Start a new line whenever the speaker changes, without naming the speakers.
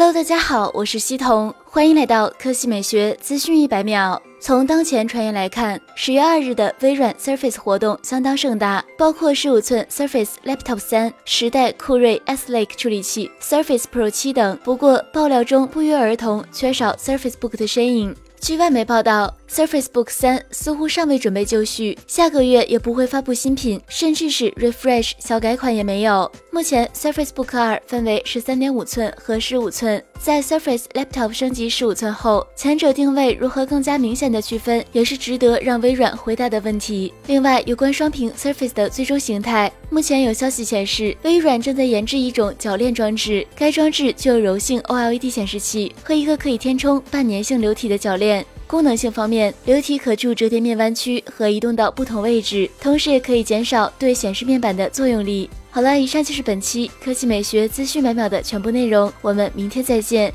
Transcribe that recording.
Hello，大家好，我是西彤，欢迎来到科技美学资讯一百秒。从当前传言来看，十月二日的微软 Surface 活动相当盛大，包括十五寸 Surface Laptop 三、十代酷睿 S Lake 处理器、Surface Pro 七等。不过，爆料中不约而同缺少 Surface Book 的身影。据外媒报道，Surface Book 三似乎尚未准备就绪，下个月也不会发布新品，甚至是 refresh 小改款也没有。目前，Surface Book 二分为十三点五寸和十五寸，在 Surface Laptop 升级十五寸后，前者定位如何更加明显的区分，也是值得让微软回答的问题。另外，有关双屏 Surface 的最终形态，目前有消息显示，微软正在研制一种铰链装置，该装置具有柔性 OLED 显示器和一个可以填充半粘性流体的铰链。功能性方面，流体可助折叠面弯曲和移动到不同位置，同时也可以减少对显示面板的作用力。好了，以上就是本期科技美学资讯每秒的全部内容，我们明天再见。